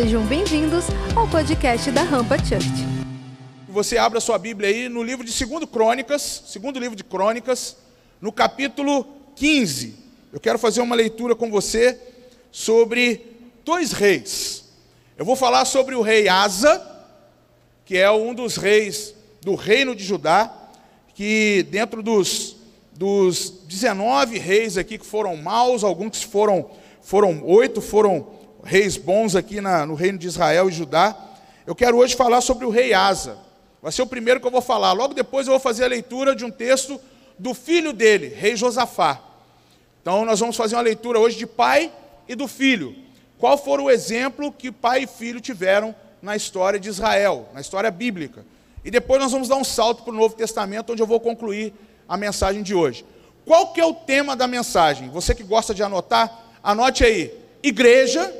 Sejam bem-vindos ao podcast da Rampa Church. Você abra sua Bíblia aí no livro de 2 Crônicas, segundo livro de Crônicas, no capítulo 15. Eu quero fazer uma leitura com você sobre dois reis. Eu vou falar sobre o rei Asa, que é um dos reis do reino de Judá, que dentro dos, dos 19 reis aqui que foram maus, alguns foram, foram oito foram reis bons aqui na, no reino de Israel e Judá. Eu quero hoje falar sobre o rei Asa. Vai ser o primeiro que eu vou falar. Logo depois eu vou fazer a leitura de um texto do filho dele, rei Josafá. Então nós vamos fazer uma leitura hoje de pai e do filho. Qual foi o exemplo que pai e filho tiveram na história de Israel, na história bíblica? E depois nós vamos dar um salto para o Novo Testamento, onde eu vou concluir a mensagem de hoje. Qual que é o tema da mensagem? Você que gosta de anotar, anote aí. Igreja,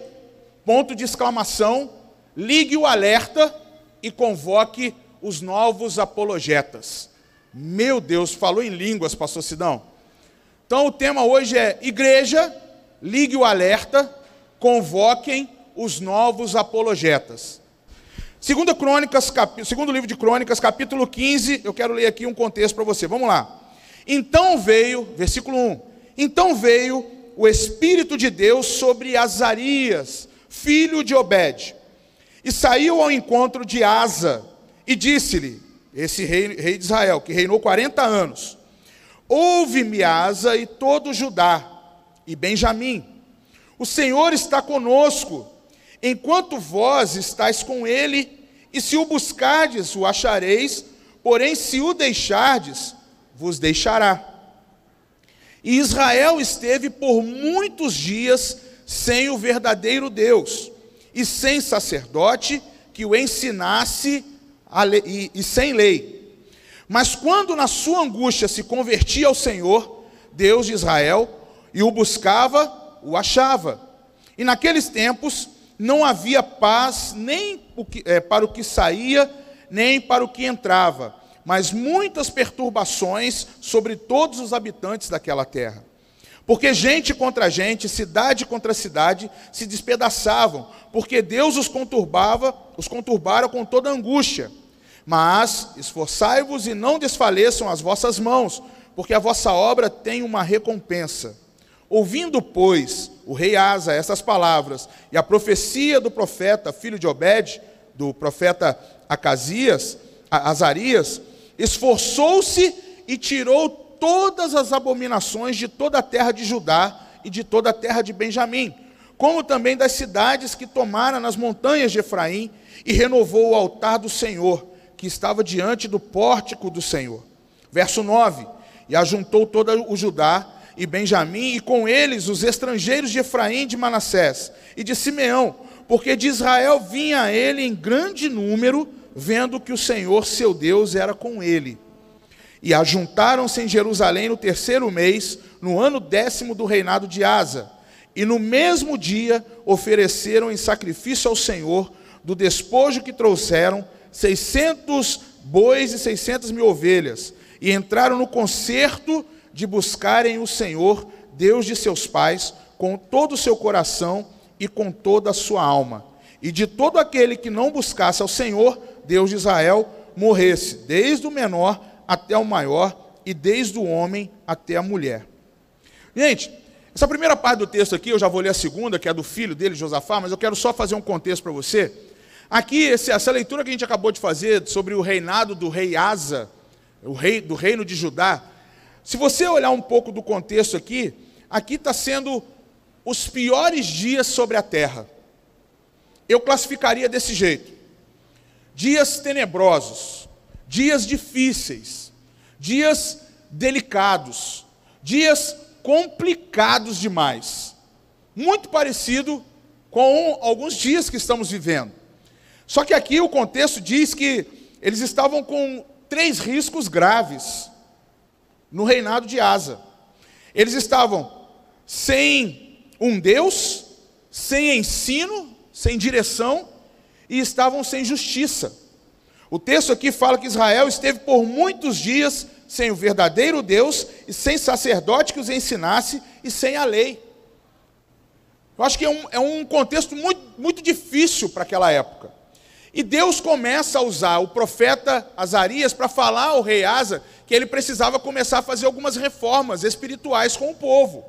ponto de exclamação, ligue o alerta e convoque os novos apologetas. Meu Deus, falou em línguas, pastor Sidão. Então o tema hoje é igreja, ligue o alerta, convoquem os novos apologetas. Segunda Crônicas, cap... segundo livro de Crônicas, capítulo 15, eu quero ler aqui um contexto para você. Vamos lá. Então veio, versículo 1. Então veio o espírito de Deus sobre Azarias, filho de Obed, e saiu ao encontro de Asa e disse-lhe: esse rei, rei de Israel, que reinou 40 anos, ouve-me Asa e todo Judá e Benjamim. O Senhor está conosco enquanto vós estáis com ele, e se o buscardes, o achareis, porém, se o deixardes, vos deixará. E Israel esteve por muitos dias sem o verdadeiro Deus, e sem sacerdote que o ensinasse lei, e, e sem lei. Mas quando na sua angústia se convertia ao Senhor, Deus de Israel, e o buscava, o achava. E naqueles tempos, não havia paz nem é, para o que saía, nem para o que entrava, mas muitas perturbações sobre todos os habitantes daquela terra. Porque gente contra gente, cidade contra cidade se despedaçavam, porque Deus os conturbava, os conturbara com toda angústia. Mas esforçai-vos e não desfaleçam as vossas mãos, porque a vossa obra tem uma recompensa. Ouvindo, pois, o rei Asa essas palavras e a profecia do profeta, filho de Obed, do profeta Acasias, Azarias, esforçou-se e tirou todas as abominações de toda a terra de Judá e de toda a terra de Benjamim, como também das cidades que tomara nas montanhas de Efraim, e renovou o altar do Senhor, que estava diante do pórtico do Senhor. Verso 9: E ajuntou todo o Judá e Benjamim, e com eles os estrangeiros de Efraim, de Manassés e de Simeão, porque de Israel vinha a ele em grande número, vendo que o Senhor seu Deus era com ele. E ajuntaram-se em Jerusalém no terceiro mês, no ano décimo do reinado de Asa, e no mesmo dia ofereceram em sacrifício ao Senhor, do despojo que trouxeram, seiscentos bois e seiscentas mil ovelhas, e entraram no concerto de buscarem o Senhor, Deus de seus pais, com todo o seu coração e com toda a sua alma. E de todo aquele que não buscasse ao Senhor, Deus de Israel, morresse, desde o menor até o maior, e desde o homem até a mulher. Gente, essa primeira parte do texto aqui, eu já vou ler a segunda, que é do filho dele, Josafá, mas eu quero só fazer um contexto para você. Aqui, essa leitura que a gente acabou de fazer sobre o reinado do rei Asa, o rei do reino de Judá, se você olhar um pouco do contexto aqui, aqui está sendo os piores dias sobre a terra. Eu classificaria desse jeito: dias tenebrosos, dias difíceis, dias delicados, dias complicados demais. Muito parecido com alguns dias que estamos vivendo. Só que aqui o contexto diz que eles estavam com três riscos graves no reinado de Asa. Eles estavam sem um Deus, sem ensino, sem direção e estavam sem justiça. O texto aqui fala que Israel esteve por muitos dias sem o verdadeiro Deus e sem sacerdote que os ensinasse e sem a lei. Eu acho que é um, é um contexto muito, muito difícil para aquela época. E Deus começa a usar o profeta Azarias para falar ao rei Asa que ele precisava começar a fazer algumas reformas espirituais com o povo.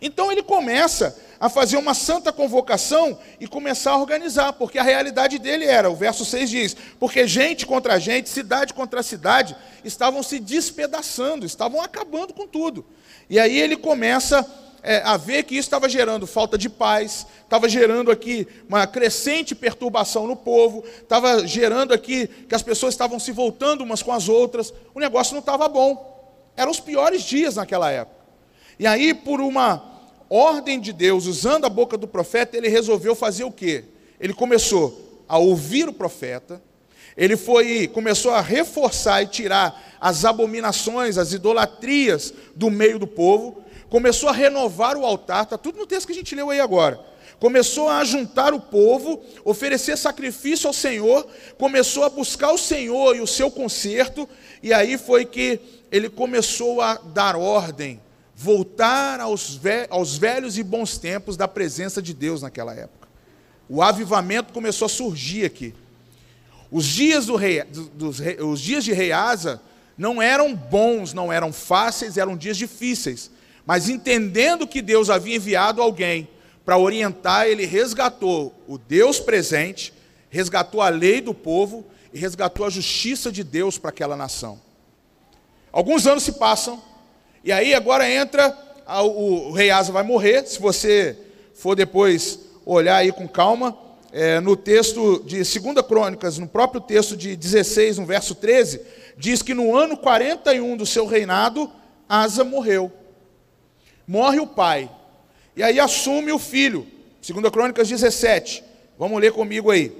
Então ele começa a fazer uma santa convocação e começar a organizar, porque a realidade dele era, o verso 6 diz: porque gente contra gente, cidade contra cidade, estavam se despedaçando, estavam acabando com tudo. E aí ele começa é, a ver que isso estava gerando falta de paz, estava gerando aqui uma crescente perturbação no povo, estava gerando aqui que as pessoas estavam se voltando umas com as outras, o negócio não estava bom. Eram os piores dias naquela época. E aí, por uma ordem de Deus, usando a boca do profeta, ele resolveu fazer o quê? Ele começou a ouvir o profeta, ele foi, começou a reforçar e tirar as abominações, as idolatrias do meio do povo, começou a renovar o altar, está tudo no texto que a gente leu aí agora. Começou a juntar o povo, oferecer sacrifício ao Senhor, começou a buscar o Senhor e o seu conserto, e aí foi que ele começou a dar ordem, voltar aos, aos velhos e bons tempos da presença de Deus naquela época. O avivamento começou a surgir aqui. Os dias, do rei, dos, os dias de Rei Asa não eram bons, não eram fáceis, eram dias difíceis. Mas entendendo que Deus havia enviado alguém para orientar, ele resgatou o Deus presente, resgatou a lei do povo e resgatou a justiça de Deus para aquela nação. Alguns anos se passam, e aí agora entra, o, o rei Asa vai morrer, se você for depois olhar aí com calma, é, no texto de 2 Crônicas, no próprio texto de 16, no verso 13, diz que no ano 41 do seu reinado, Asa morreu. Morre o pai. E aí assume o filho. 2 Crônicas 17. Vamos ler comigo aí.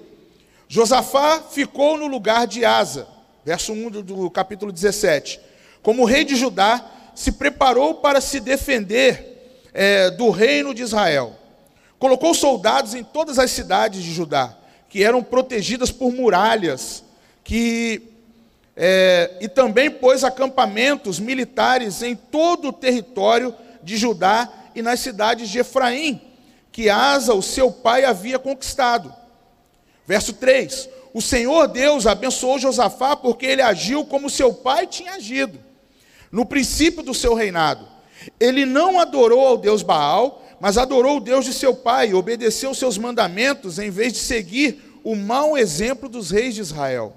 Josafá ficou no lugar de Asa. Verso 1 do, do capítulo 17. Como rei de Judá, se preparou para se defender é, do reino de Israel. Colocou soldados em todas as cidades de Judá, que eram protegidas por muralhas, que é, e também pôs acampamentos militares em todo o território de Judá e nas cidades de Efraim, que Asa, o seu pai, havia conquistado. Verso 3: O Senhor Deus abençoou Josafá porque ele agiu como seu pai tinha agido, no princípio do seu reinado. Ele não adorou ao Deus Baal, mas adorou o Deus de seu pai obedeceu seus mandamentos em vez de seguir o mau exemplo dos reis de Israel.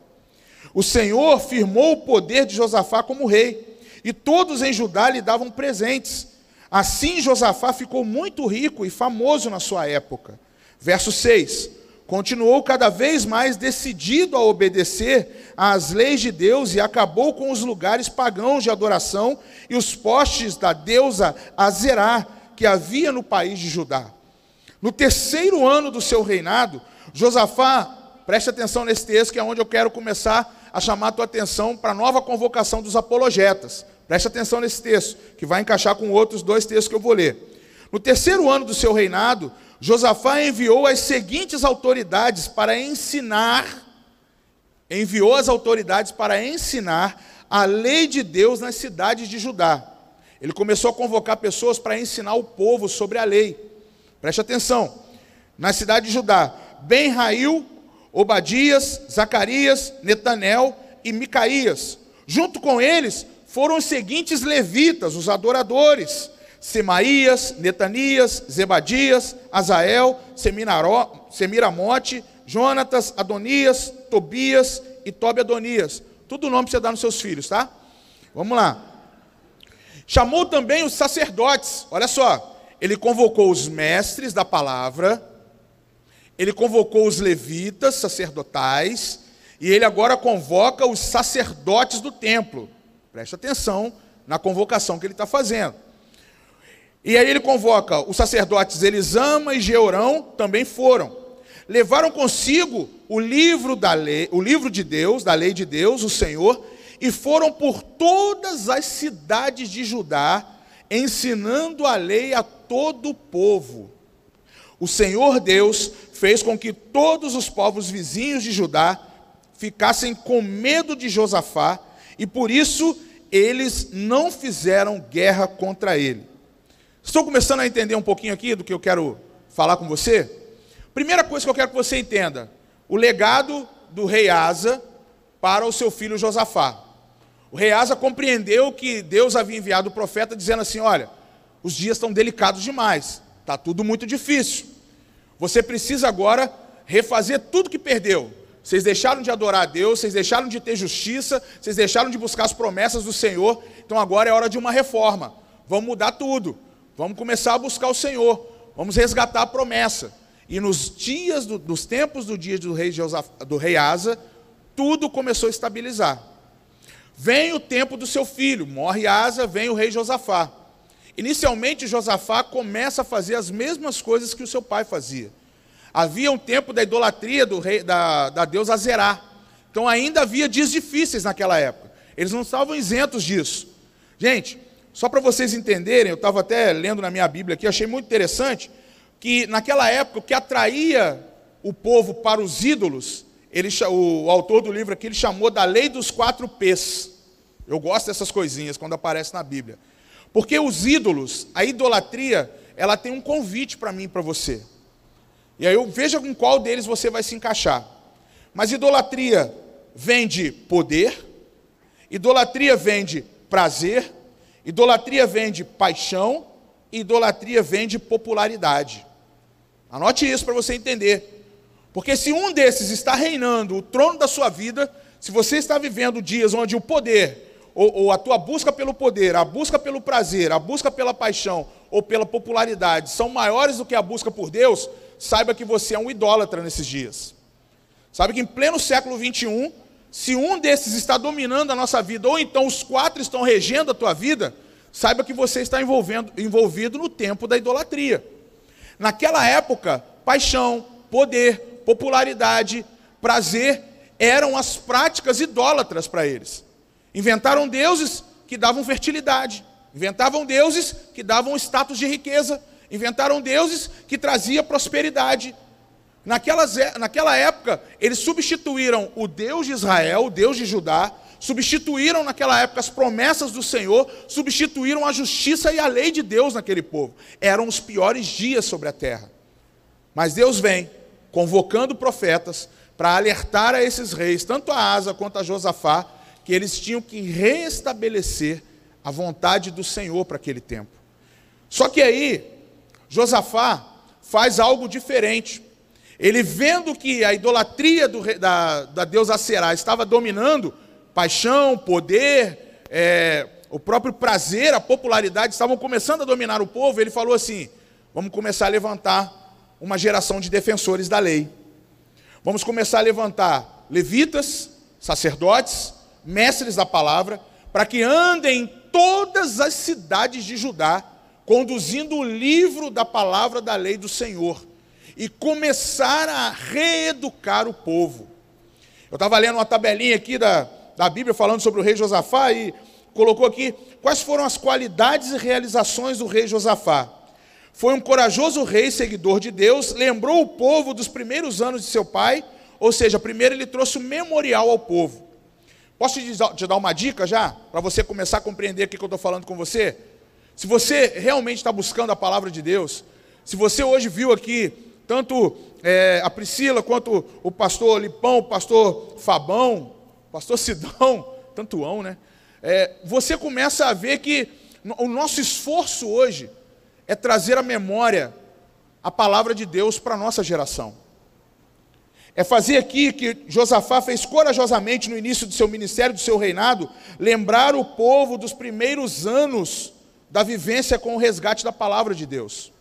O Senhor firmou o poder de Josafá como rei, e todos em Judá lhe davam presentes. Assim Josafá ficou muito rico e famoso na sua época. Verso 6: Continuou cada vez mais decidido a obedecer às leis de Deus e acabou com os lugares pagãos de adoração e os postes da deusa Azerá que havia no país de Judá. No terceiro ano do seu reinado, Josafá, preste atenção nesse texto que é onde eu quero começar a chamar a tua atenção para a nova convocação dos apologetas. Preste atenção nesse texto, que vai encaixar com outros dois textos que eu vou ler. No terceiro ano do seu reinado, Josafá enviou as seguintes autoridades para ensinar, enviou as autoridades para ensinar a lei de Deus nas cidades de Judá. Ele começou a convocar pessoas para ensinar o povo sobre a lei. Preste atenção. Na cidade de Judá, Ben-Rail, Obadias, Zacarias, Netanel e Micaías. Junto com eles, foram os seguintes levitas, os adoradores: Semaías, Netanias, Zebadias, Azael, Semiramote, Jonatas, Adonias, Tobias e Tobi Adonias. Tudo nome para você dar nos seus filhos, tá? Vamos lá. Chamou também os sacerdotes. Olha só, ele convocou os mestres da palavra, ele convocou os levitas sacerdotais, e ele agora convoca os sacerdotes do templo. Preste atenção na convocação que ele está fazendo. E aí ele convoca os sacerdotes Elisama e Georão, também foram. Levaram consigo o livro da lei, o livro de Deus, da lei de Deus, o Senhor, e foram por todas as cidades de Judá, ensinando a lei a todo o povo. O Senhor Deus fez com que todos os povos vizinhos de Judá ficassem com medo de Josafá e por isso eles não fizeram guerra contra ele. Estou começando a entender um pouquinho aqui do que eu quero falar com você? Primeira coisa que eu quero que você entenda: o legado do rei Asa para o seu filho Josafá. O rei Asa compreendeu que Deus havia enviado o profeta dizendo assim: olha, os dias estão delicados demais, está tudo muito difícil. Você precisa agora refazer tudo que perdeu. Vocês deixaram de adorar a Deus, vocês deixaram de ter justiça, vocês deixaram de buscar as promessas do Senhor, então agora é hora de uma reforma. Vamos mudar tudo. Vamos começar a buscar o Senhor. Vamos resgatar a promessa. E nos dias, do, dos tempos do dia do rei, Josaf, do rei Asa, tudo começou a estabilizar. Vem o tempo do seu filho, morre Asa, vem o rei Josafá. Inicialmente, Josafá começa a fazer as mesmas coisas que o seu pai fazia. Havia um tempo da idolatria do rei, da, da deusa Azerá. Então ainda havia dias difíceis naquela época. Eles não estavam isentos disso. Gente, só para vocês entenderem, eu estava até lendo na minha Bíblia aqui, achei muito interessante que naquela época o que atraía o povo para os ídolos, ele, o, autor do livro aqui ele chamou da lei dos quatro P's. Eu gosto dessas coisinhas quando aparece na Bíblia. Porque os ídolos, a idolatria, ela tem um convite para mim e para você. E aí eu veja com qual deles você vai se encaixar. Mas idolatria vem de poder, idolatria vem de prazer, Idolatria vem de paixão, idolatria vem de popularidade. Anote isso para você entender. Porque se um desses está reinando o trono da sua vida, se você está vivendo dias onde o poder, ou, ou, a tua busca pelo poder, a busca pelo prazer, a busca pela paixão ou pela popularidade são maiores do que a busca por Deus, saiba que você é um idólatra nesses dias. Sabe que em pleno século 21, se um desses está dominando a nossa vida, ou então os quatro estão regendo a tua vida, saiba que você está envolvido no tempo da idolatria. Naquela época, paixão, poder, popularidade, prazer eram as práticas idólatras para eles. Inventaram deuses que davam fertilidade, inventavam deuses que davam status de riqueza, inventaram deuses que traziam prosperidade, Naquelas, naquela época, eles substituíram o Deus de Israel, o Deus de Judá, substituíram naquela época as promessas do Senhor, substituíram a justiça e a lei de Deus naquele povo. Eram os piores dias sobre a terra. Mas Deus vem convocando profetas para alertar a esses reis, tanto a Asa quanto a Josafá, que eles tinham que restabelecer a vontade do Senhor para aquele tempo. Só que aí, Josafá faz algo diferente. Ele vendo que a idolatria do, da, da deusa Será estava dominando, paixão, poder, é, o próprio prazer, a popularidade estavam começando a dominar o povo, ele falou assim: vamos começar a levantar uma geração de defensores da lei. Vamos começar a levantar levitas, sacerdotes, mestres da palavra, para que andem em todas as cidades de Judá, conduzindo o livro da palavra da lei do Senhor e começar a reeducar o povo. Eu estava lendo uma tabelinha aqui da, da Bíblia falando sobre o rei Josafá e colocou aqui quais foram as qualidades e realizações do rei Josafá. Foi um corajoso rei, seguidor de Deus, lembrou o povo dos primeiros anos de seu pai, ou seja, primeiro ele trouxe um memorial ao povo. Posso te dar uma dica já, para você começar a compreender o que eu estou falando com você? Se você realmente está buscando a palavra de Deus, se você hoje viu aqui tanto é, a Priscila quanto o pastor Lipão, o pastor Fabão, o pastor Sidão, tantoão, né? É, você começa a ver que o nosso esforço hoje é trazer a memória a palavra de Deus para a nossa geração. É fazer aqui que Josafá fez corajosamente no início do seu ministério, do seu reinado, lembrar o povo dos primeiros anos da vivência com o resgate da palavra de Deus.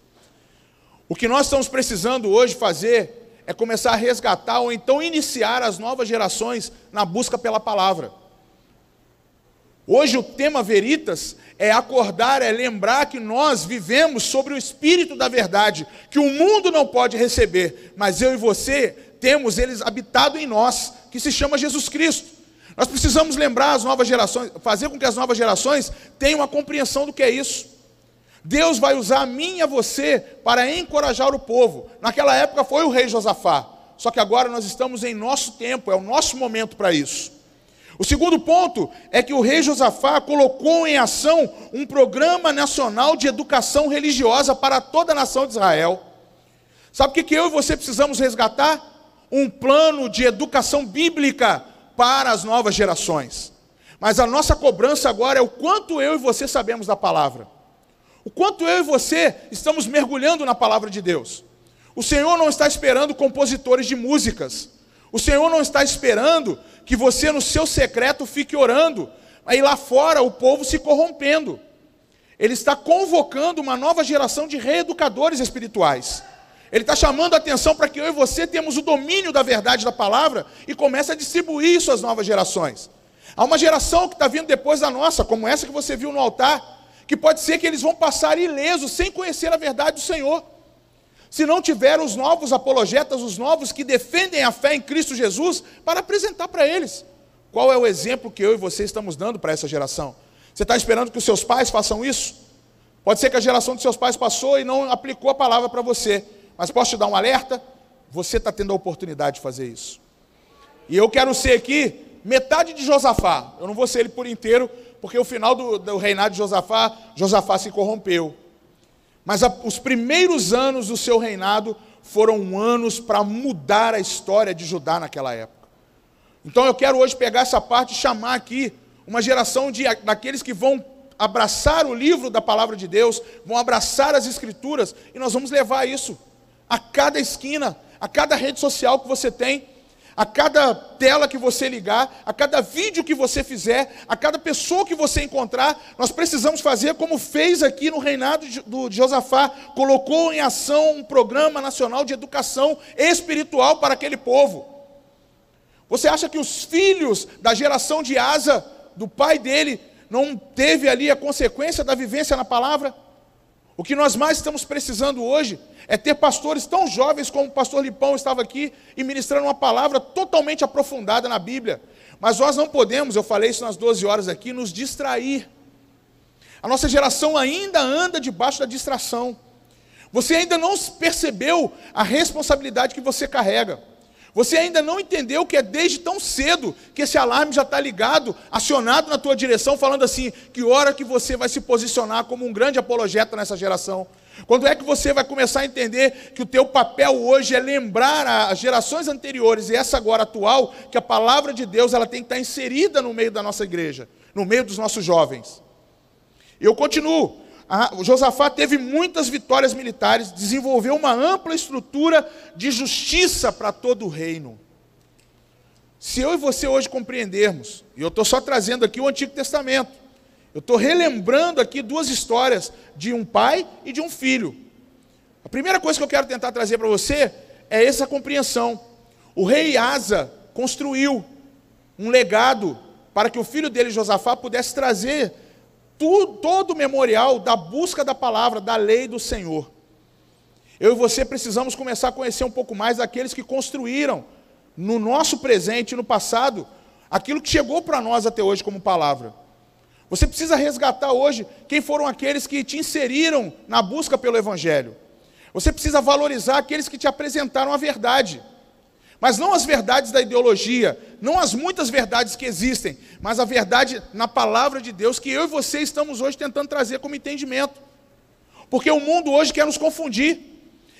O que nós estamos precisando hoje fazer é começar a resgatar ou então iniciar as novas gerações na busca pela palavra. Hoje o tema Veritas é acordar, é lembrar que nós vivemos sobre o espírito da verdade, que o mundo não pode receber, mas eu e você temos eles habitado em nós, que se chama Jesus Cristo. Nós precisamos lembrar as novas gerações, fazer com que as novas gerações tenham uma compreensão do que é isso. Deus vai usar a mim e a você para encorajar o povo. Naquela época foi o rei Josafá, só que agora nós estamos em nosso tempo, é o nosso momento para isso. O segundo ponto é que o rei Josafá colocou em ação um programa nacional de educação religiosa para toda a nação de Israel. Sabe o que, que eu e você precisamos resgatar? Um plano de educação bíblica para as novas gerações. Mas a nossa cobrança agora é o quanto eu e você sabemos da palavra. O quanto eu e você estamos mergulhando na palavra de Deus. O Senhor não está esperando compositores de músicas. O Senhor não está esperando que você no seu secreto fique orando, aí lá fora o povo se corrompendo. Ele está convocando uma nova geração de reeducadores espirituais. Ele está chamando a atenção para que eu e você temos o domínio da verdade da palavra e comece a distribuir isso às novas gerações. Há uma geração que está vindo depois da nossa, como essa que você viu no altar, que pode ser que eles vão passar ilesos, sem conhecer a verdade do Senhor. Se não tiver os novos apologetas, os novos que defendem a fé em Cristo Jesus, para apresentar para eles. Qual é o exemplo que eu e você estamos dando para essa geração? Você está esperando que os seus pais façam isso? Pode ser que a geração dos seus pais passou e não aplicou a palavra para você. Mas posso te dar um alerta? Você está tendo a oportunidade de fazer isso. E eu quero ser aqui metade de Josafá. Eu não vou ser ele por inteiro, porque o final do, do reinado de Josafá, Josafá se corrompeu. Mas a, os primeiros anos do seu reinado foram anos para mudar a história de Judá naquela época. Então eu quero hoje pegar essa parte e chamar aqui uma geração de, daqueles que vão abraçar o livro da palavra de Deus, vão abraçar as escrituras, e nós vamos levar isso a cada esquina, a cada rede social que você tem, a cada tela que você ligar, a cada vídeo que você fizer, a cada pessoa que você encontrar, nós precisamos fazer como fez aqui no reinado de Josafá, colocou em ação um programa nacional de educação espiritual para aquele povo. Você acha que os filhos da geração de Asa do pai dele não teve ali a consequência da vivência na palavra? O que nós mais estamos precisando hoje é ter pastores tão jovens como o pastor Lipão estava aqui e ministrando uma palavra totalmente aprofundada na Bíblia. Mas nós não podemos, eu falei isso nas 12 horas aqui, nos distrair. A nossa geração ainda anda debaixo da distração. Você ainda não percebeu a responsabilidade que você carrega. Você ainda não entendeu que é desde tão cedo que esse alarme já está ligado, acionado na tua direção, falando assim: que hora que você vai se posicionar como um grande apologeta nessa geração. Quando é que você vai começar a entender que o teu papel hoje é lembrar as gerações anteriores e essa agora atual que a palavra de Deus ela tem que estar inserida no meio da nossa igreja, no meio dos nossos jovens. Eu continuo o Josafá teve muitas vitórias militares, desenvolveu uma ampla estrutura de justiça para todo o reino. Se eu e você hoje compreendermos, e eu estou só trazendo aqui o Antigo Testamento, eu estou relembrando aqui duas histórias de um pai e de um filho. A primeira coisa que eu quero tentar trazer para você é essa compreensão. O rei Asa construiu um legado para que o filho dele, Josafá, pudesse trazer tudo, todo o memorial da busca da palavra, da lei do Senhor. Eu e você precisamos começar a conhecer um pouco mais daqueles que construíram no nosso presente e no passado aquilo que chegou para nós até hoje como palavra. Você precisa resgatar hoje quem foram aqueles que te inseriram na busca pelo Evangelho. Você precisa valorizar aqueles que te apresentaram a verdade. Mas não as verdades da ideologia, não as muitas verdades que existem, mas a verdade na palavra de Deus que eu e você estamos hoje tentando trazer como entendimento. Porque o mundo hoje quer nos confundir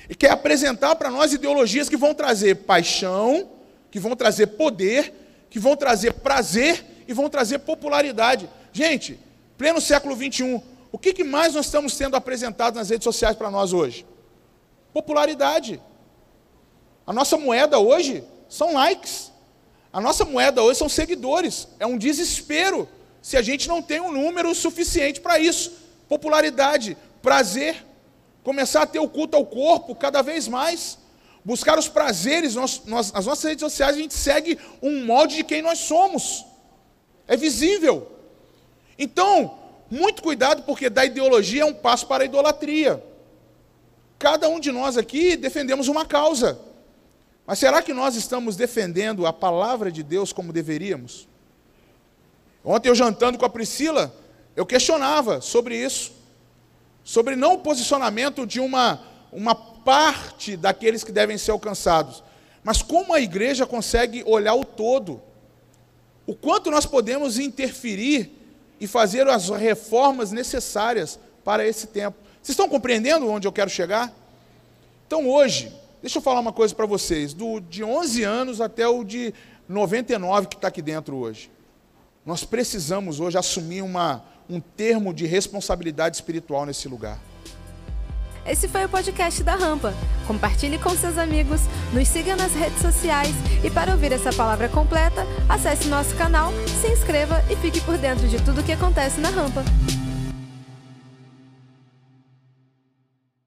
e quer apresentar para nós ideologias que vão trazer paixão, que vão trazer poder, que vão trazer prazer e vão trazer popularidade. Gente, pleno século 21, o que, que mais nós estamos sendo apresentado nas redes sociais para nós hoje? Popularidade. A nossa moeda hoje são likes. A nossa moeda hoje são seguidores. É um desespero se a gente não tem um número suficiente para isso. Popularidade, prazer, começar a ter o culto ao corpo cada vez mais. Buscar os prazeres, nós, nós, nas nossas redes sociais a gente segue um molde de quem nós somos. É visível. Então, muito cuidado, porque da ideologia é um passo para a idolatria. Cada um de nós aqui defendemos uma causa. Mas será que nós estamos defendendo a palavra de Deus como deveríamos? Ontem eu jantando com a Priscila, eu questionava sobre isso, sobre não o posicionamento de uma, uma parte daqueles que devem ser alcançados, mas como a igreja consegue olhar o todo, o quanto nós podemos interferir e fazer as reformas necessárias para esse tempo. Vocês estão compreendendo onde eu quero chegar? Então hoje, Deixa eu falar uma coisa para vocês. Do, de 11 anos até o de 99 que está aqui dentro hoje. Nós precisamos hoje assumir uma, um termo de responsabilidade espiritual nesse lugar. Esse foi o podcast da Rampa. Compartilhe com seus amigos, nos siga nas redes sociais e para ouvir essa palavra completa, acesse nosso canal, se inscreva e fique por dentro de tudo o que acontece na Rampa.